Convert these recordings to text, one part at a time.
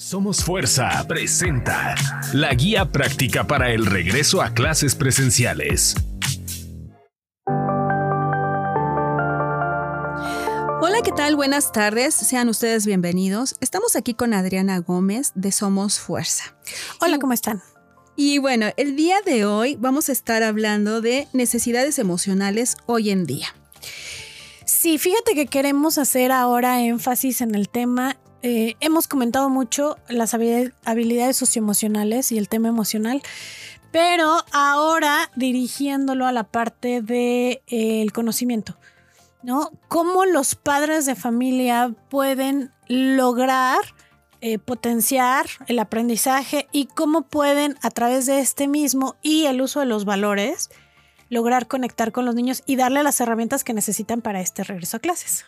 Somos Fuerza presenta la guía práctica para el regreso a clases presenciales. Hola, ¿qué tal? Buenas tardes. Sean ustedes bienvenidos. Estamos aquí con Adriana Gómez de Somos Fuerza. Hola, ¿cómo están? Y bueno, el día de hoy vamos a estar hablando de necesidades emocionales hoy en día. Sí, fíjate que queremos hacer ahora énfasis en el tema. Eh, hemos comentado mucho las habilidades socioemocionales y el tema emocional, pero ahora dirigiéndolo a la parte del de, eh, conocimiento, ¿no? Cómo los padres de familia pueden lograr eh, potenciar el aprendizaje y cómo pueden a través de este mismo y el uso de los valores lograr conectar con los niños y darle las herramientas que necesitan para este regreso a clases.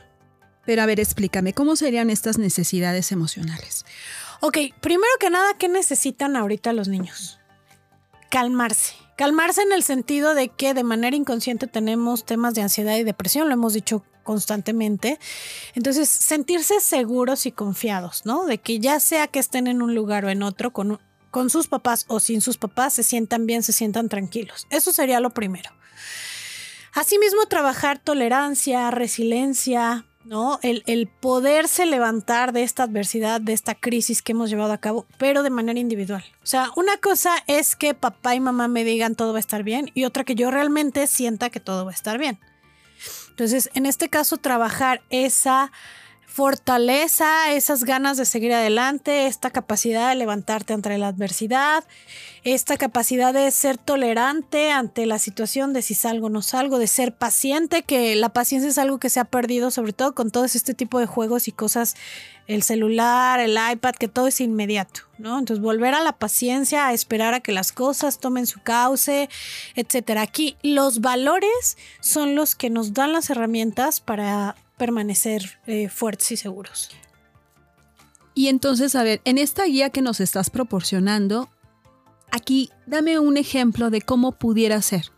Pero a ver, explícame, ¿cómo serían estas necesidades emocionales? Ok, primero que nada, ¿qué necesitan ahorita los niños? Calmarse. Calmarse en el sentido de que de manera inconsciente tenemos temas de ansiedad y depresión, lo hemos dicho constantemente. Entonces, sentirse seguros y confiados, ¿no? De que ya sea que estén en un lugar o en otro, con, con sus papás o sin sus papás, se sientan bien, se sientan tranquilos. Eso sería lo primero. Asimismo, trabajar tolerancia, resiliencia, ¿no? El, el, poderse levantar de esta adversidad, de esta crisis que hemos llevado a cabo, pero de manera individual. O sea, una cosa es que papá y mamá me digan todo va a estar bien y otra que yo realmente sienta que todo va a estar bien. Entonces, en este caso, trabajar esa fortaleza, esas ganas de seguir adelante, esta capacidad de levantarte ante la adversidad, esta capacidad de ser tolerante ante la situación de si salgo o no salgo, de ser paciente, que la paciencia es algo que se ha perdido, sobre todo con todo este tipo de juegos y cosas, el celular, el iPad, que todo es inmediato, ¿no? Entonces volver a la paciencia, a esperar a que las cosas tomen su cauce, etcétera. Aquí los valores son los que nos dan las herramientas para permanecer eh, fuertes y seguros. Y entonces, a ver, en esta guía que nos estás proporcionando, aquí dame un ejemplo de cómo pudiera ser.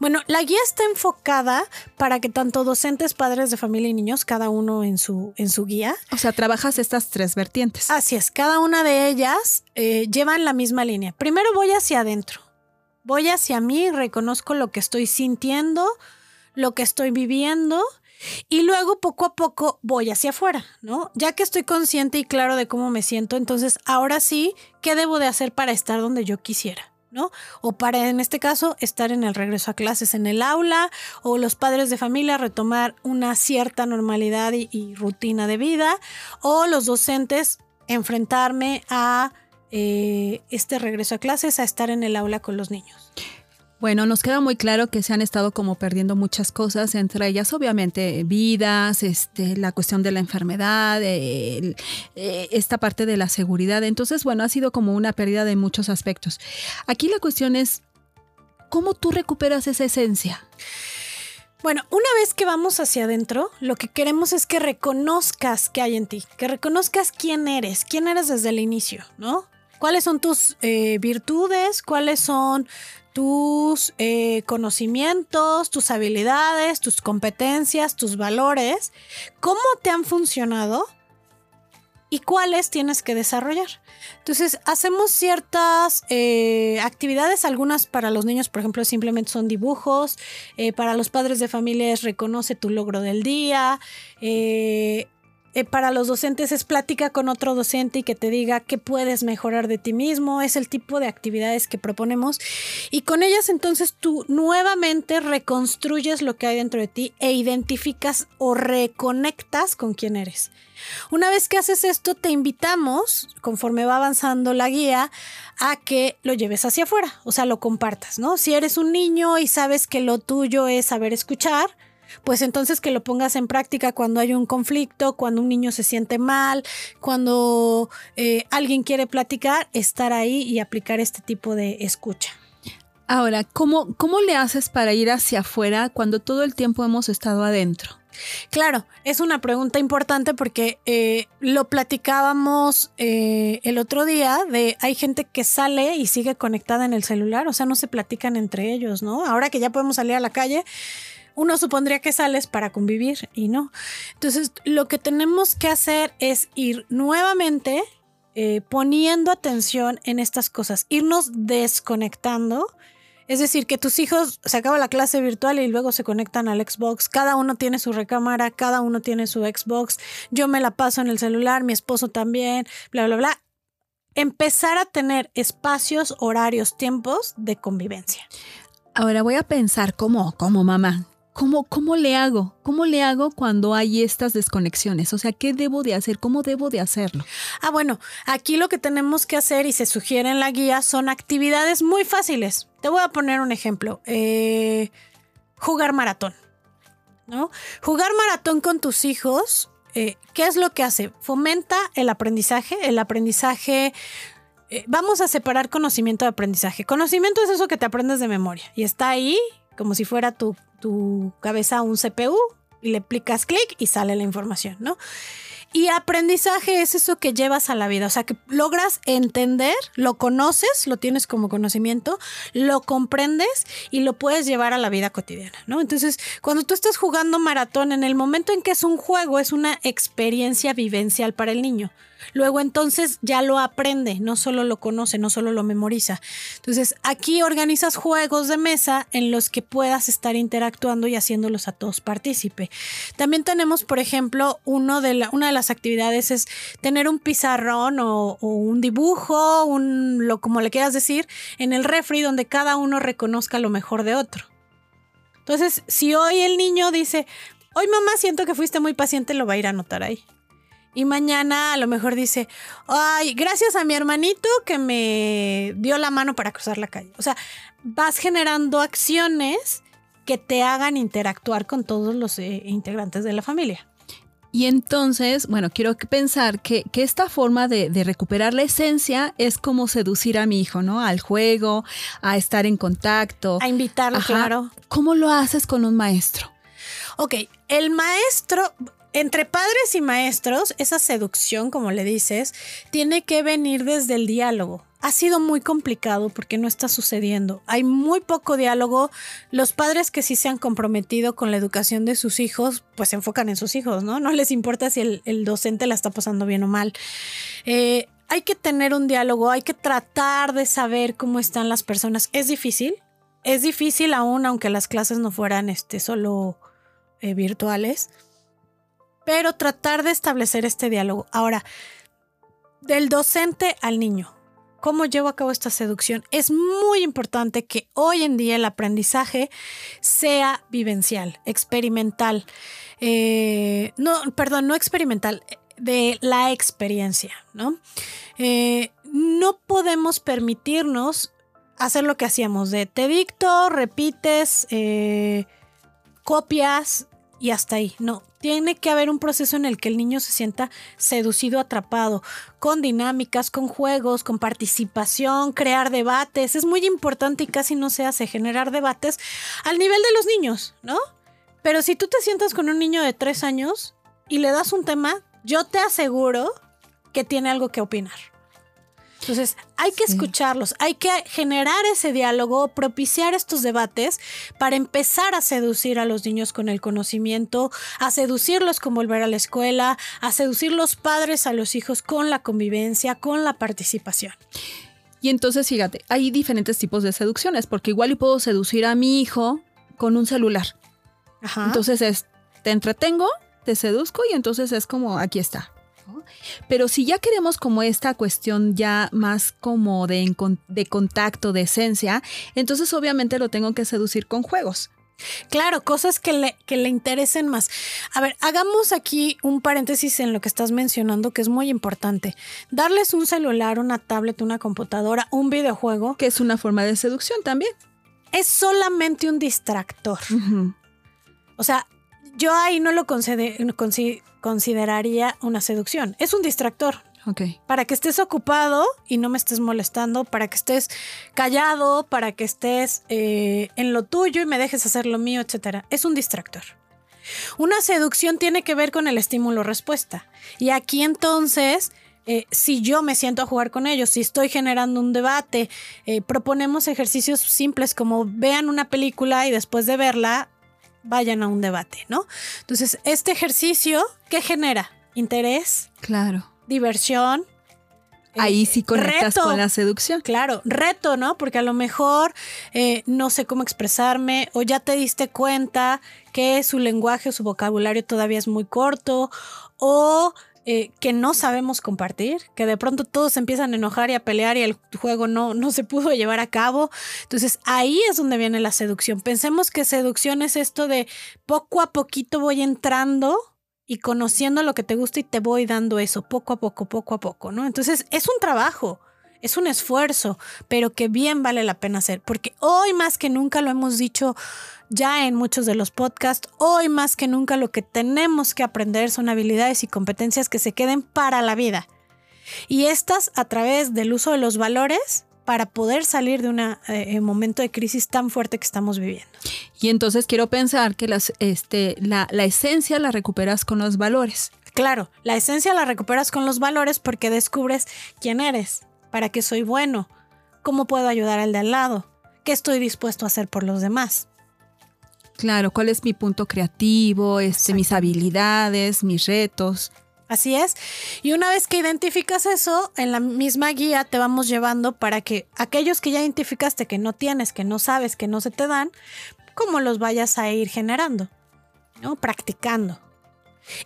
Bueno, la guía está enfocada para que tanto docentes, padres de familia y niños, cada uno en su, en su guía. O sea, trabajas estas tres vertientes. Así es, cada una de ellas eh, llevan la misma línea. Primero voy hacia adentro, voy hacia mí, reconozco lo que estoy sintiendo, lo que estoy viviendo y luego poco a poco voy hacia afuera, ¿no? Ya que estoy consciente y claro de cómo me siento, entonces ahora sí, ¿qué debo de hacer para estar donde yo quisiera? ¿no? O para, en este caso, estar en el regreso a clases en el aula o los padres de familia retomar una cierta normalidad y, rutina de vida o los docentes enfrentarme a eh, este regreso a clases, a estar en el aula con los niños. Bueno, nos queda muy claro que se han estado como perdiendo muchas cosas, entre ellas obviamente vidas, este, la cuestión de la enfermedad, eh, esta parte de la seguridad. Entonces, bueno, ha sido como una pérdida de muchos aspectos. Aquí la cuestión es, ¿cómo tú recuperas esa esencia? Bueno, una vez que vamos hacia adentro, lo que queremos es que reconozcas qué hay en ti, que reconozcas quién eres, quién eres desde el inicio, ¿no? ¿Cuáles son tus eh, virtudes? ¿Cuáles son tus eh, conocimientos, tus habilidades, tus competencias, tus valores, cómo te han funcionado y cuáles tienes que desarrollar. Entonces, hacemos ciertas eh, actividades, algunas para los niños, por ejemplo, simplemente son dibujos, para los padres de familia es reconoce tu logro del día, para los docentes es plática con otro docente y que te diga qué puedes mejorar de ti mismo. Es el tipo de actividades que proponemos. Y con ellas entonces tú nuevamente reconstruyes lo que hay dentro de ti e identificas o reconectas con quién eres. Una vez que haces esto, te invitamos, conforme va avanzando la guía, a que lo lleves hacia afuera, o sea, lo compartas, ¿no? Si eres un niño y sabes que lo tuyo es saber escuchar, pues entonces que lo pongas en práctica cuando hay un conflicto, cuando un niño se siente mal, cuando eh, alguien quiere platicar, estar ahí y aplicar este tipo de escucha. Ahora, ¿cómo, ¿cómo le haces para ir hacia afuera cuando todo el tiempo hemos estado adentro? Claro, es una pregunta importante porque eh, lo platicábamos eh, el otro día de hay gente que sale y sigue conectada en el celular, o sea, no se platican entre ellos, ¿no? Ahora que ya podemos salir a la calle, uno supondría que sales para convivir y no. Entonces, lo que tenemos que hacer es ir nuevamente eh, poniendo atención en estas cosas, irnos desconectando. Es decir, que tus hijos se acaba la clase virtual y luego se conectan al Xbox. Cada uno tiene su recámara, cada uno tiene su Xbox. Yo me la paso en el celular, mi esposo también, bla, bla, bla. Empezar a tener espacios, horarios, tiempos de convivencia. Ahora voy a pensar como, como mamá, ¿Cómo, ¿Cómo le hago? ¿Cómo le hago cuando hay estas desconexiones? O sea, ¿qué debo de hacer? ¿Cómo debo de hacerlo? Ah, bueno, aquí lo que tenemos que hacer y se sugiere en la guía son actividades muy fáciles. Te voy a poner un ejemplo. Eh, jugar maratón. ¿no? Jugar maratón con tus hijos, eh, ¿qué es lo que hace? Fomenta el aprendizaje. El aprendizaje eh, vamos a separar conocimiento de aprendizaje. Conocimiento es eso que te aprendes de memoria y está ahí como si fuera tu tu cabeza un CPU y le aplicas clic y sale la información, ¿no? Y aprendizaje es eso que llevas a la vida, o sea, que logras entender, lo conoces, lo tienes como conocimiento, lo comprendes y lo puedes llevar a la vida cotidiana, ¿no? Entonces, cuando tú estás jugando maratón, en el momento en que es un juego, es una experiencia vivencial para el niño. Luego entonces ya lo aprende, no solo lo conoce, no solo lo memoriza. Entonces aquí organizas juegos de mesa en los que puedas estar interactuando y haciéndolos a todos partícipe. También tenemos, por ejemplo, uno de una de las actividades es tener un pizarrón o, un dibujo, un, lo como le quieras decir, en el refri donde cada uno reconozca lo mejor de otro. Entonces, si hoy el niño dice, hoy mamá siento que fuiste muy paciente, lo va a ir a anotar ahí. Y mañana a lo mejor dice, ay, gracias a mi hermanito que me dio la mano para cruzar la calle. O sea, vas generando acciones que te hagan interactuar con todos los eh, integrantes de la familia. Y entonces, bueno, quiero pensar que, esta forma de, recuperar la esencia es como seducir a mi hijo, ¿no? Al juego, a estar en contacto. A invitarlo, claro. ¿Cómo lo haces con un maestro? Ok, el maestro, entre padres y maestros, esa seducción, como le dices, tiene que venir desde el diálogo. Ha sido muy complicado porque no está sucediendo. Hay muy poco diálogo. Los padres que sí se han comprometido con la educación de sus hijos, pues se enfocan en sus hijos, ¿no? No les importa si el, docente la está pasando bien o mal. Eh, hay que tener un diálogo, hay que tratar de saber cómo están las personas. Es difícil, es difícil aún aunque las clases no fueran este, solo eh, virtuales pero tratar de establecer este diálogo. Ahora, del docente al niño, ¿cómo llevo a cabo esta seducción? Es muy importante que hoy en día el aprendizaje sea vivencial, experimental. Eh, no, perdón, no experimental, de la experiencia, ¿no? Eh, no podemos permitirnos hacer lo que hacíamos de te dicto, repites, eh, copias y hasta ahí. No, tiene que haber un proceso en el que el niño se sienta seducido, atrapado, con dinámicas, con juegos, con participación, crear debates. Es muy importante y casi no se hace generar debates al nivel de los niños, ¿no? Pero si tú te sientas con un niño de tres años y le das un tema, yo te aseguro que tiene algo que opinar. Entonces, hay que escucharlos, hay que generar ese diálogo, propiciar estos debates para empezar a seducir a los niños con el conocimiento, a seducirlos con volver a la escuela, a seducir los padres a los hijos con la convivencia, con la participación. Y entonces, fíjate, hay diferentes tipos de seducciones, porque igual y puedo seducir a mi hijo con un celular. Entonces es, te entretengo, te seduzco y entonces es como, aquí está. Pero si ya queremos como esta cuestión ya más como de, de contacto, de esencia, entonces obviamente lo tengo que seducir con juegos. Claro, cosas que le, que le interesen más. A ver, hagamos aquí un paréntesis en lo que estás mencionando que es muy importante. Darles un celular, una tablet, una computadora, un videojuego. Que es una forma de seducción también. Es solamente un distractor. O sea, yo ahí no lo concede, consideraría una seducción. Es un distractor. Para que estés ocupado y no me estés molestando, para que estés callado, para que estés eh, en lo tuyo y me dejes hacer lo mío, etc. Es un distractor. Una seducción tiene que ver con el estímulo-respuesta. Y aquí entonces, eh, si yo me siento a jugar con ellos, si estoy generando un debate, eh, proponemos ejercicios simples como vean una película y después de verla, vayan a un debate, ¿no? Entonces, este ejercicio, ¿qué genera? Interés. Claro. Diversión. Ahí sí conectas con la seducción. Claro, reto, ¿no? Porque a lo mejor eh, no sé cómo expresarme o ya te diste cuenta que su lenguaje o su vocabulario todavía es muy corto o eh, que no sabemos compartir, que de pronto todos empiezan a enojar y a pelear y el juego no, no se pudo llevar a cabo. Entonces ahí es donde viene la seducción. Pensemos que seducción es esto de poco a poquito voy entrando y conociendo lo que te gusta y te voy dando eso, poco a poco, poco a poco, ¿no? Entonces es un trabajo. Es un esfuerzo, pero que bien vale la pena hacer, porque hoy más que nunca lo hemos dicho ya en muchos de los podcasts, hoy más que nunca lo que tenemos que aprender son habilidades y competencias que se queden para la vida. Y estas a través del uso de los valores para poder salir de un eh, momento de crisis tan fuerte que estamos viviendo. Y entonces quiero pensar que las, este, la, la esencia la recuperas con los valores. Claro, la esencia la recuperas con los valores porque descubres quién eres, ¿Para qué soy bueno? ¿Cómo puedo ayudar al de al lado? ¿Qué estoy dispuesto a hacer por los demás? Claro, ¿cuál es mi punto creativo, este, mis habilidades, mis retos? Así es. Y una vez que identificas eso, en la misma guía te vamos llevando para que aquellos que ya identificaste que no tienes, que no sabes, que no se te dan, cómo los vayas a ir generando, ¿no? Practicando.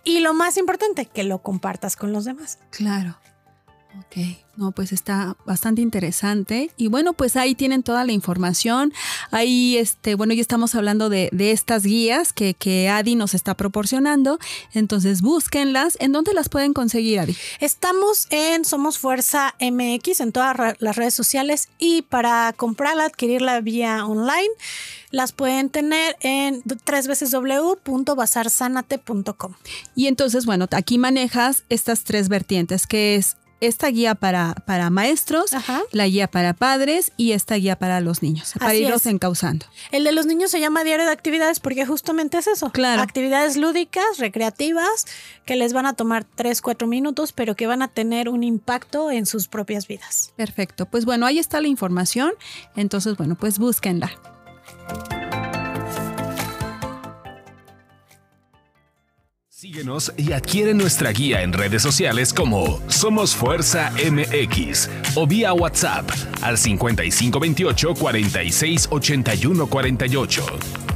Y lo más importante, que lo compartas con los demás. Claro. Ok, no, pues está bastante interesante. Y bueno, pues ahí tienen toda la información. Ahí, este, bueno, ya estamos hablando de, estas guías que, que, Adi nos está proporcionando. Entonces, búsquenlas. ¿En dónde las pueden conseguir, Adi? Estamos en Somos Fuerza MX en todas las redes sociales y para comprarla, adquirirla vía online, las pueden tener en www.basarsanate.com. Y entonces, bueno, aquí manejas estas tres vertientes, que es esta guía para, para maestros, la guía para padres y esta guía para los niños, para irlos encauzando. El de los niños se llama diario de actividades porque justamente es eso. Claro. Actividades lúdicas, recreativas, que les van a tomar 3, 4 minutos, pero que van a tener un impacto en sus propias vidas. Perfecto. Pues bueno, ahí está la información. Entonces, bueno, pues búsquenla. Síguenos y adquiere nuestra guía en redes sociales como Somos Fuerza MX o vía WhatsApp al 5528 46 48.